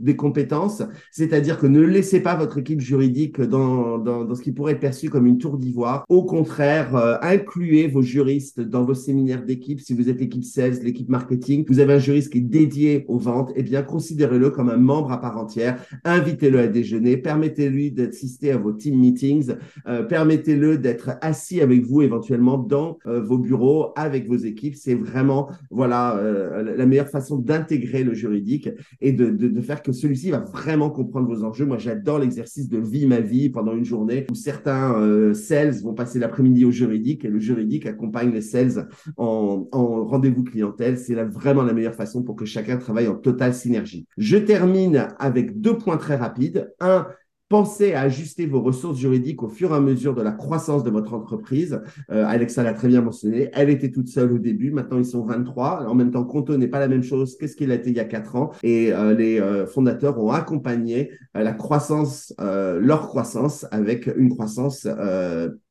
[SPEAKER 2] des compétences, c'est-à-dire que ne laissez pas votre équipe juridique dans, dans, dans ce qui pourrait être perçu comme une tour d'ivoire. Au contraire, euh, incluez vos juristes dans vos séminaires d'équipe. Si vous êtes l'équipe sales, l'équipe marketing, vous avez un juriste qui est dédié aux ventes, eh bien, considérez-le comme un membre à part entière. Invitez-le à déjeuner, permettez-lui d'assister à vos team meetings, euh, permettez-le d'être assis avec vous éventuellement dans euh, vos bureaux avec vos équipes. C'est vraiment, voilà, la meilleure façon d'intégrer le juridique et de, de, de faire que celui-ci va vraiment comprendre vos enjeux. Moi, j'adore l'exercice de vie ma vie pendant une journée où certains euh, sales vont passer l'après-midi au juridique et le juridique accompagne les sales en, en rendez-vous clientèle. C'est vraiment la meilleure façon pour que chacun travaille en totale synergie. Je termine avec deux points très rapides. Un, Pensez à ajuster vos ressources juridiques au fur et à mesure de la croissance de votre entreprise. Euh, Alexa l'a très bien mentionné. Elle était toute seule au début. Maintenant, ils sont 23. En même temps, Conto n'est pas la même chose quest ce qu'il a été il y a quatre ans. Et euh, les euh, fondateurs ont accompagné la croissance, leur croissance avec une croissance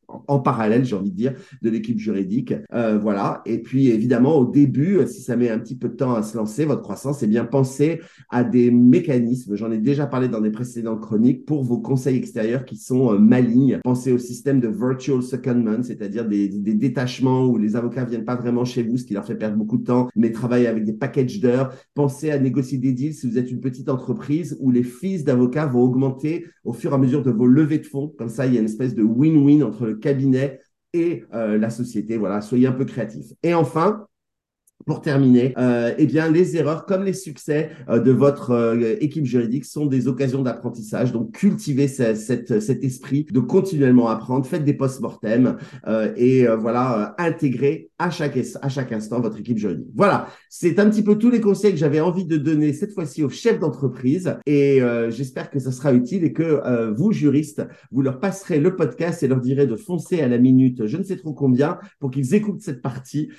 [SPEAKER 2] en parallèle, j'ai envie de dire, de l'équipe juridique. Euh, voilà. Et puis, évidemment, au début, si ça met un petit peu de temps à se lancer, votre croissance, eh bien, pensez à des mécanismes. J'en ai déjà parlé dans des précédentes chroniques pour vos conseils extérieurs qui sont euh, malignes. Pensez au système de virtual secondment, c'est-à-dire des, des, détachements où les avocats viennent pas vraiment chez vous, ce qui leur fait perdre beaucoup de temps, mais travaillent avec des packages d'heures. Pensez à négocier des deals si vous êtes une petite entreprise où les fees d'avocats vont augmenter au fur et à mesure de vos levées de fonds. Comme ça, il y a une espèce de win-win entre le cabinet et euh, la société. Voilà, soyez un peu créatifs. Et enfin, pour terminer, euh, eh bien, les erreurs comme les succès euh, de votre euh, équipe juridique sont des occasions d'apprentissage. Donc, cultivez cette, cet esprit de continuellement apprendre. Faites des post-mortem euh, et voilà, intégrez à chaque, à chaque instant votre équipe juridique. Voilà, c'est un petit peu tous les conseils que j'avais envie de donner cette fois-ci aux chefs d'entreprise et j'espère que ça sera utile et que vous, juristes, vous leur passerez le podcast et leur direz de foncer à la minute, je ne sais trop combien, pour qu'ils écoutent cette partie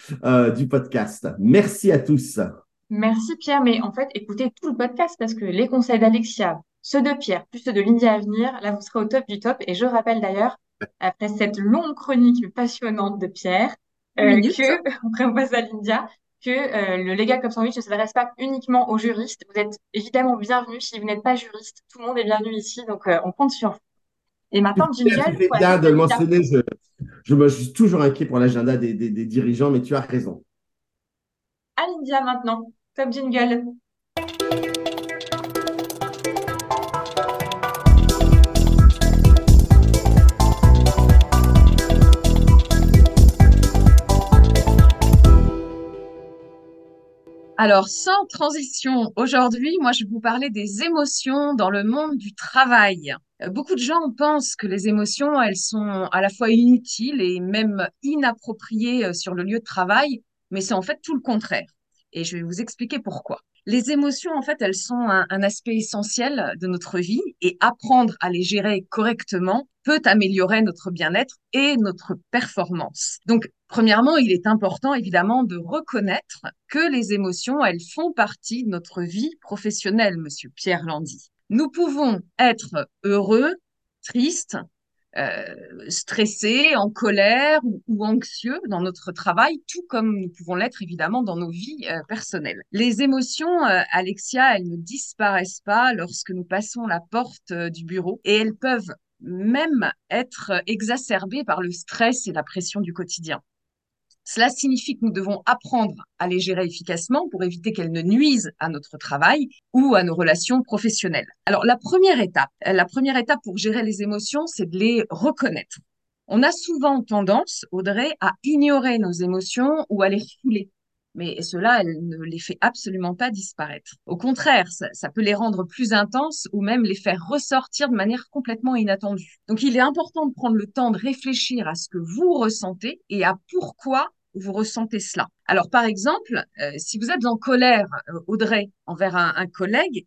[SPEAKER 2] du podcast. Merci à tous.
[SPEAKER 1] Merci Pierre, mais en fait, écoutez tout le podcast parce que les conseils d'Alexia, ceux de Pierre, plus ceux de Lydia à venir, là, vous serez au top du top. Et je rappelle d'ailleurs, après cette longue chronique passionnante de Pierre, euh, que, après on passe à Lydia, que euh, le Legal Club Sandwich ne s'adresse pas uniquement aux juristes. Vous êtes évidemment bienvenus. Si vous n'êtes pas juriste, tout le monde est bienvenu ici, donc euh, on compte sur vous. Et maintenant, Jingle.
[SPEAKER 2] de le mentionner, je, je, me suis toujours inquiet pour l'agenda des, des, des dirigeants, mais tu as raison
[SPEAKER 1] à l'India maintenant. Top jingle.
[SPEAKER 3] Alors, sans transition, aujourd'hui, moi, je vais vous parler des émotions dans le monde du travail. Euh, beaucoup de gens pensent que les émotions, elles sont à la fois inutiles et même inappropriées euh, sur le lieu de travail, mais c'est en fait tout le contraire. Et je vais vous expliquer pourquoi. Les émotions, en fait, elles sont un, aspect essentiel de notre vie et apprendre à les gérer correctement peut améliorer notre bien-être et notre performance. Donc, premièrement, il est important, évidemment, de reconnaître que les émotions, elles font partie de notre vie professionnelle, monsieur Pierre Landy. Nous pouvons être heureux, tristes, euh, stressés, en colère ou, anxieux dans notre travail, tout comme nous pouvons l'être évidemment dans nos vies euh, personnelles. Les émotions, euh, Alexia, elles ne disparaissent pas lorsque nous passons la porte euh, du bureau et elles peuvent même être exacerbées par le stress et la pression du quotidien. Cela signifie que nous devons apprendre à les gérer efficacement pour éviter qu'elles ne nuisent à notre travail ou à nos relations professionnelles. Alors, la première étape, la première étape pour gérer les émotions, c'est de les reconnaître. On a souvent tendance, Audrey, à ignorer nos émotions ou à les refouler. Mais cela, elle ne les fait absolument pas disparaître. Au contraire, ça, ça, peut les rendre plus intenses ou même les faire ressortir de manière complètement inattendue. Donc, il est important de prendre le temps de réfléchir à ce que vous ressentez et à pourquoi vous ressentez cela. Alors, par exemple, euh, si vous êtes en colère, euh, Audrey, envers un, collègue,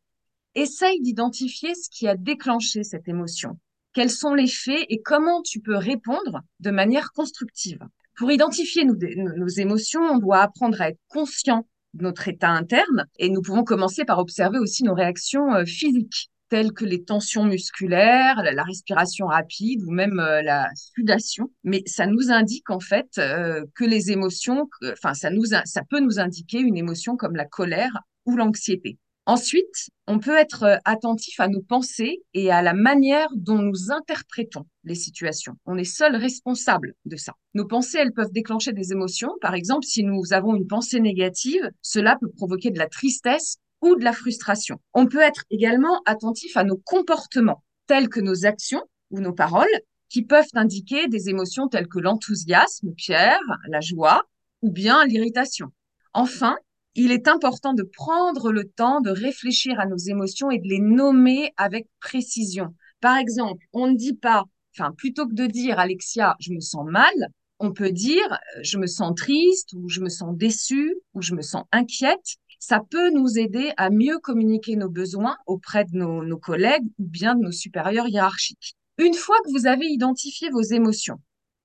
[SPEAKER 3] essaye d'identifier ce qui a déclenché cette émotion. Quels sont les faits et comment tu peux répondre de manière constructive. Pour identifier nos, nos émotions, on doit apprendre à être conscient de notre état interne et nous pouvons commencer par observer aussi nos réactions euh, physiques telles que les tensions musculaires, la, respiration rapide ou même euh, la sudation. Mais ça nous indique en fait euh, que les émotions, enfin ça ça peut nous indiquer une émotion comme la colère ou l'anxiété. Ensuite, on peut être attentif à nos pensées et à la manière dont nous interprétons les situations. On est seul responsable de ça. Nos pensées, elles peuvent déclencher des émotions. Par exemple, si nous avons une pensée négative, cela peut provoquer de la tristesse ou de la frustration. On peut être également attentif à nos comportements, tels que nos actions ou nos paroles, qui peuvent indiquer des émotions telles que l'enthousiasme, Pierre, la joie ou bien l'irritation. Enfin, il est important de prendre le temps de réfléchir à nos émotions et de les nommer avec précision. Par exemple, on ne dit pas, enfin, plutôt que de dire, Alexia, je me sens mal, on peut dire, je me sens triste ou je me sens déçue ou je me sens inquiète. Ça peut nous aider à mieux communiquer nos besoins auprès de nos, collègues ou bien de nos supérieurs hiérarchiques. Une fois que vous avez identifié vos émotions,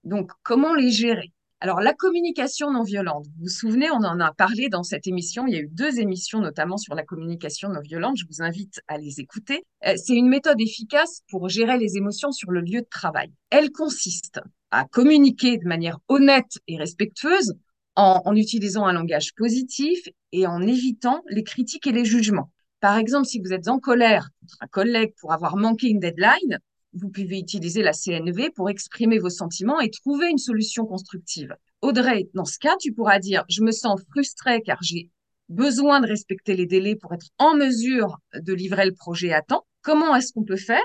[SPEAKER 3] donc comment les gérer? Alors, la communication non violente, vous vous souvenez, on en a parlé dans cette émission. Il y a eu deux émissions, notamment sur la communication non violente. Je vous invite à les écouter. C'est une méthode efficace pour gérer les émotions sur le lieu de travail. Elle consiste à communiquer de manière honnête et respectueuse en, utilisant un langage positif et en évitant les critiques et les jugements. Par exemple, si vous êtes en colère contre un collègue pour avoir manqué une deadline, vous pouvez utiliser la CNV pour exprimer vos sentiments et trouver une solution constructive. Audrey, dans ce cas, tu pourras dire, je me sens frustrée car j'ai besoin de respecter les délais pour être en mesure de livrer le projet à temps. Comment est-ce qu'on peut faire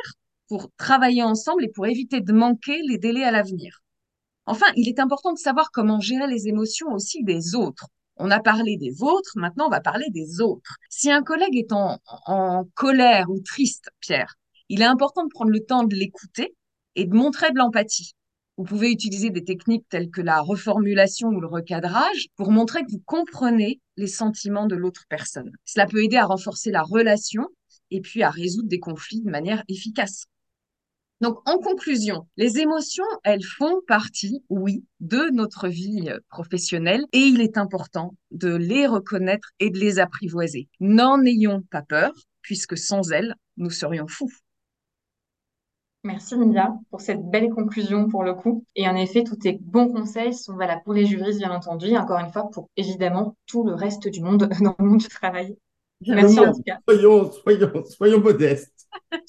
[SPEAKER 3] pour travailler ensemble et pour éviter de manquer les délais à l'avenir? Enfin, il est important de savoir comment gérer les émotions aussi des autres. On a parlé des vôtres, maintenant on va parler des autres. Si un collègue est en, colère ou triste, Pierre, il est important de prendre le temps de l'écouter et de montrer de l'empathie. Vous pouvez utiliser des techniques telles que la reformulation ou le recadrage pour montrer que vous comprenez les sentiments de l'autre personne. Cela peut aider à renforcer la relation et puis à résoudre des conflits de manière efficace. Donc, en conclusion, les émotions, elles font partie, oui, de notre vie professionnelle et il est important de les reconnaître et de les apprivoiser. N'en ayons pas peur, puisque sans elles, nous serions fous.
[SPEAKER 1] Merci Lydia pour cette belle conclusion pour le coup. Et en effet, tous tes bons conseils sont valables pour les juristes, bien entendu, et encore une fois, pour évidemment tout le reste du monde dans le monde du travail.
[SPEAKER 2] Merci en tout cas. Soyons, soyons, soyons modestes.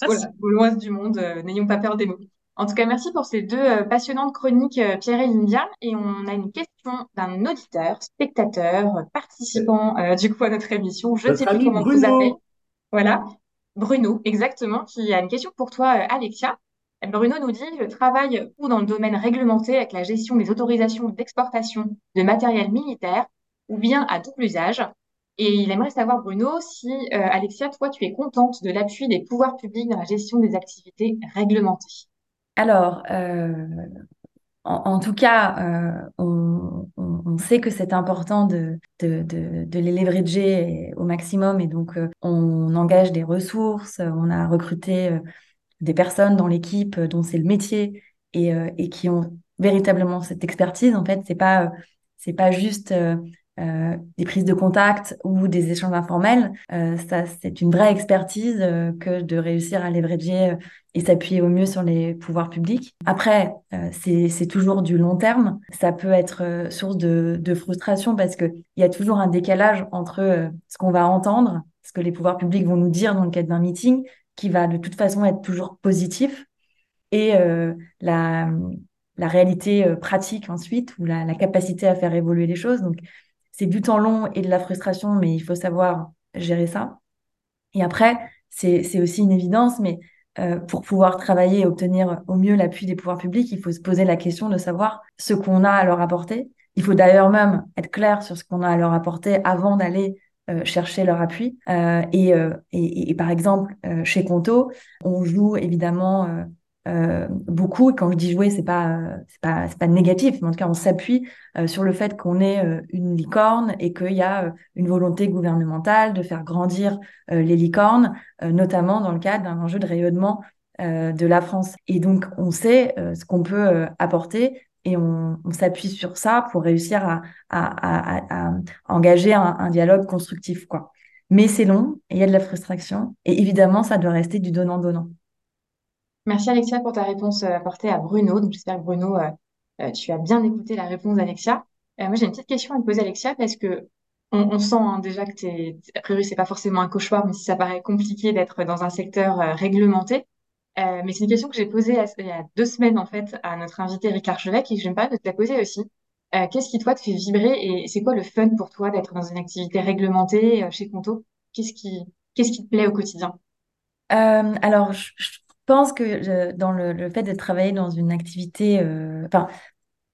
[SPEAKER 1] Voilà, au loin du monde, euh, n'ayons pas peur des mots. En tout cas, merci pour ces deux euh, passionnantes chroniques, euh, Pierre et Lydia. Et on a une question d'un auditeur, spectateur, participant euh, du coup à notre émission. Je ne sais plus comment
[SPEAKER 2] Bruno.
[SPEAKER 1] vous appelez. Voilà. Bruno, exactement, qui a une question pour toi, Alexia. Bruno nous dit, je travaille ou dans le domaine réglementé avec la gestion des autorisations d'exportation de matériel militaire ou bien à double usage. Et il aimerait savoir, Bruno, si, euh, Alexia, toi, tu es contente de l'appui des pouvoirs publics dans la gestion des activités réglementées?
[SPEAKER 4] Alors, euh, en, tout cas, euh, on, sait que c'est important de, de, de, de les leverager au maximum et donc on engage des ressources, on a recruté des personnes dans l'équipe dont c'est le métier et, et qui ont véritablement cette expertise. En fait, c'est pas, pas juste euh, des prises de contact ou des échanges informels. Euh, ça, c'est une vraie expertise euh, que de réussir à leverager et s'appuyer au mieux sur les pouvoirs publics. Après, c'est, toujours du long terme. Ça peut être source de, de frustration parce que il y a toujours un décalage entre ce qu'on va entendre, ce que les pouvoirs publics vont nous dire dans le cadre d'un meeting, qui va de toute façon être toujours positif, et la, la réalité pratique ensuite, ou la, la capacité à faire évoluer les choses. Donc, c'est du temps long et de la frustration, mais il faut savoir gérer ça. Et après, c'est, aussi une évidence, mais euh, pour pouvoir travailler et obtenir au mieux l'appui des pouvoirs publics, il faut se poser la question de savoir ce qu'on a à leur apporter. Il faut d'ailleurs même être clair sur ce qu'on a à leur apporter avant d'aller euh, chercher leur appui. Euh, et, par exemple, chez Conto, on joue évidemment euh, beaucoup. Et quand je dis jouer, c'est pas, c'est pas, c'est pas négatif, mais en tout cas, on s'appuie euh, sur le fait qu'on est euh, une licorne et qu'il y a euh, une volonté gouvernementale de faire grandir euh, les licornes, euh, notamment dans le cadre d'un enjeu de rayonnement de la France. Et donc, on sait ce qu'on peut apporter et on, on s'appuie sur ça pour réussir à, à, à, à engager un, un, dialogue constructif, quoi. Mais c'est long, et il y a de la frustration, et évidemment, ça doit rester du donnant-donnant.
[SPEAKER 1] Merci Alexia pour ta réponse euh, apportée à Bruno. Donc j'espère que Bruno, euh, euh, tu as bien écouté la réponse d'Alexia. Moi j'ai une petite question à te poser Alexia parce que on, sent hein, déjà que t'es, a priori c'est pas forcément un cauchemar, mais si ça paraît compliqué d'être dans un secteur réglementé. Mais c'est une question que j'ai posée à- il y a deux semaines en fait à notre invité Ricard Chevet et que je me permets de te la poser aussi. Qu'est-ce qui toi te fait vibrer et c'est quoi le fun pour toi d'être dans une activité réglementée chez Conto? Qu'est-ce qui, qu'est-ce qui te plaît au quotidien?
[SPEAKER 4] Alors, je pense que dans le, fait de travailler dans une activité, euh, enfin,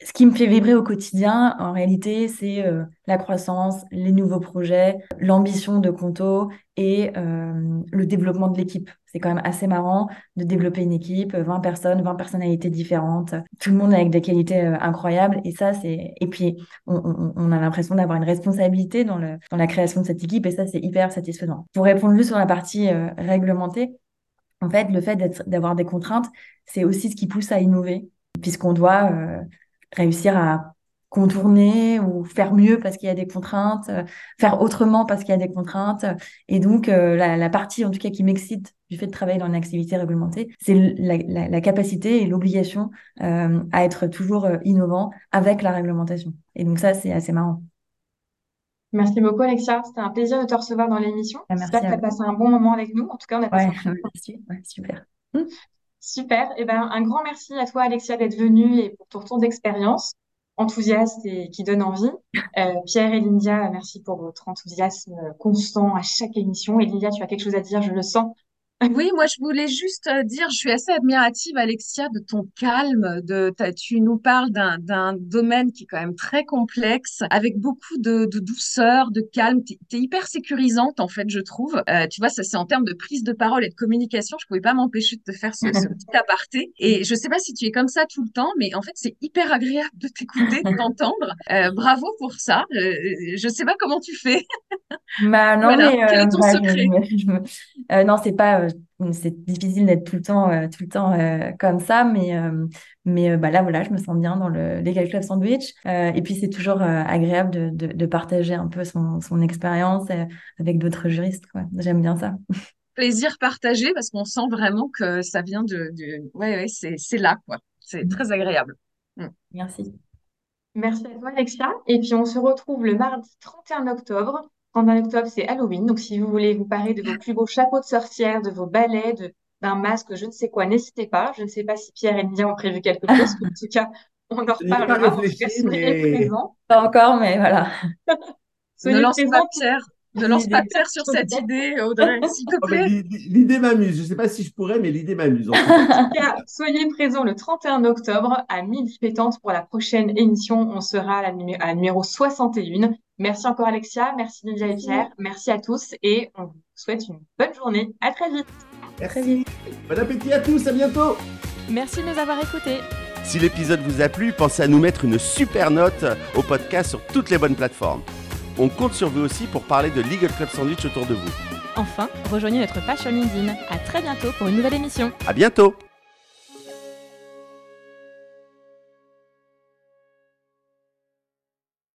[SPEAKER 4] ce qui me fait vibrer au quotidien, en réalité, c'est euh, la croissance, les nouveaux projets, l'ambition de Conto et euh, le développement de l'équipe. C'est quand même assez marrant de développer une équipe, 20 personnes, 20 personnalités différentes, tout le monde avec des qualités incroyables. Et ça, c'est, et puis, on, on- a l'impression d'avoir une responsabilité dans le, dans la création de cette équipe et ça, c'est hyper satisfaisant. Pour répondre juste sur la partie réglementée, en fait, le fait d'avoir des contraintes, c'est aussi ce qui pousse à innover, puisqu'on doit euh, réussir à contourner ou faire mieux parce qu'il y a des contraintes, euh, faire autrement parce qu'il y a des contraintes. Et donc, euh, la, partie, en tout cas, qui m'excite du fait de travailler dans une activité réglementée, c'est la, la- capacité et l'obligation à être toujours innovant avec la réglementation. Et donc, ça, c'est assez marrant.
[SPEAKER 1] Merci beaucoup, Alexia. C'était un plaisir de te recevoir dans l'émission.
[SPEAKER 4] Ah,
[SPEAKER 1] J'espère
[SPEAKER 4] Merci
[SPEAKER 1] que tu as passé un bon moment avec nous. En tout cas, on a passé
[SPEAKER 4] Ouais,
[SPEAKER 1] un bon moment.
[SPEAKER 4] merci. Ouais, super. Hmm.
[SPEAKER 1] Super. Eh ben, un grand merci à toi, Alexia, d'être venue et pour ton retour d'expérience enthousiaste et qui donne envie. Euh, Pierre et Lydia, merci pour votre enthousiasme constant à chaque émission. Et Lydia, tu as quelque chose à dire, je le sens.
[SPEAKER 3] Oui, moi je voulais juste euh, dire, je suis assez admirative, Alexia, de ton calme. De, t'as- tu nous parles d'un d'un domaine qui est quand même très complexe, avec beaucoup de, de douceur, de calme. T'es, t'es hyper sécurisante en fait, je trouve. Euh, tu vois, ça c'est en termes de prise de parole et de communication. Je pouvais pas m'empêcher de te faire ce, ce petit aparté. Et je sais pas si tu es comme ça tout le temps, mais en fait c'est hyper agréable de t'écouter, de t'entendre. Euh, bravo pour ça. Euh, je sais pas comment tu fais.
[SPEAKER 4] Bah non,
[SPEAKER 3] Voilà.
[SPEAKER 4] mais
[SPEAKER 3] Quel
[SPEAKER 4] euh,
[SPEAKER 3] est ton
[SPEAKER 4] bah,
[SPEAKER 3] secret?
[SPEAKER 4] je me- euh, non, c'est pas, euh, c'est difficile d'être tout le temps, euh, tout le temps euh, comme ça, mais euh, mais euh, bah là voilà, je me sens bien dans le Legal Club Sandwich, Euh, et puis c'est toujours euh, agréable de, de, de partager un peu son son expérience euh, avec d'autres juristes, quoi. J'aime bien ça.
[SPEAKER 3] plaisir partagé parce qu'on sent vraiment que ça vient de, de... ouais, ouais, c'est, c'est là, quoi. C'est très agréable. Mm.
[SPEAKER 4] Merci.
[SPEAKER 1] Merci à toi, Alexia. Et puis, on se retrouve le mardi 31 octobre. 31 octobre, c'est Halloween. Donc, si vous voulez vous parer de vos plus beaux chapeaux de sorcière, de vos balais, de, d'un masque, je ne sais quoi, n'hésitez pas. Je ne sais pas si Pierre et Lydia ont prévu quelque chose. En tout cas, on en
[SPEAKER 2] pas
[SPEAKER 1] reparlera. En tout cas,
[SPEAKER 2] réfléchi,
[SPEAKER 1] soyez
[SPEAKER 2] mais
[SPEAKER 1] présents.
[SPEAKER 4] Pas encore, mais voilà.
[SPEAKER 3] Ne
[SPEAKER 1] Soyez
[SPEAKER 3] lance pas
[SPEAKER 1] présents.
[SPEAKER 3] Pierre. Ne lance pas de terre sur cette idée, Audrey, s'il te
[SPEAKER 2] Oh,
[SPEAKER 3] plaît.
[SPEAKER 2] l'i- L'idée m'amuse. Je ne sais pas si je pourrais, mais l'idée m'amuse.
[SPEAKER 1] en tout cas. Soyez présents le 31 octobre à midi pétante pour la prochaine émission. On sera à la, numé- à la numéro 61. Merci encore Alexia, merci Lydia et Pierre, merci à tous et on vous souhaite une bonne journée. À très vite.
[SPEAKER 4] Très vite.
[SPEAKER 2] Bon appétit à tous. À bientôt.
[SPEAKER 5] Merci de nous avoir écoutés.
[SPEAKER 2] Si l'épisode vous a plu, pensez à nous mettre une super note au podcast sur toutes les bonnes plateformes. On compte sur vous aussi pour parler de Legal Club Sandwich autour de vous.
[SPEAKER 5] Enfin, rejoignez notre page sur LinkedIn. À très bientôt pour une nouvelle émission.
[SPEAKER 2] À bientôt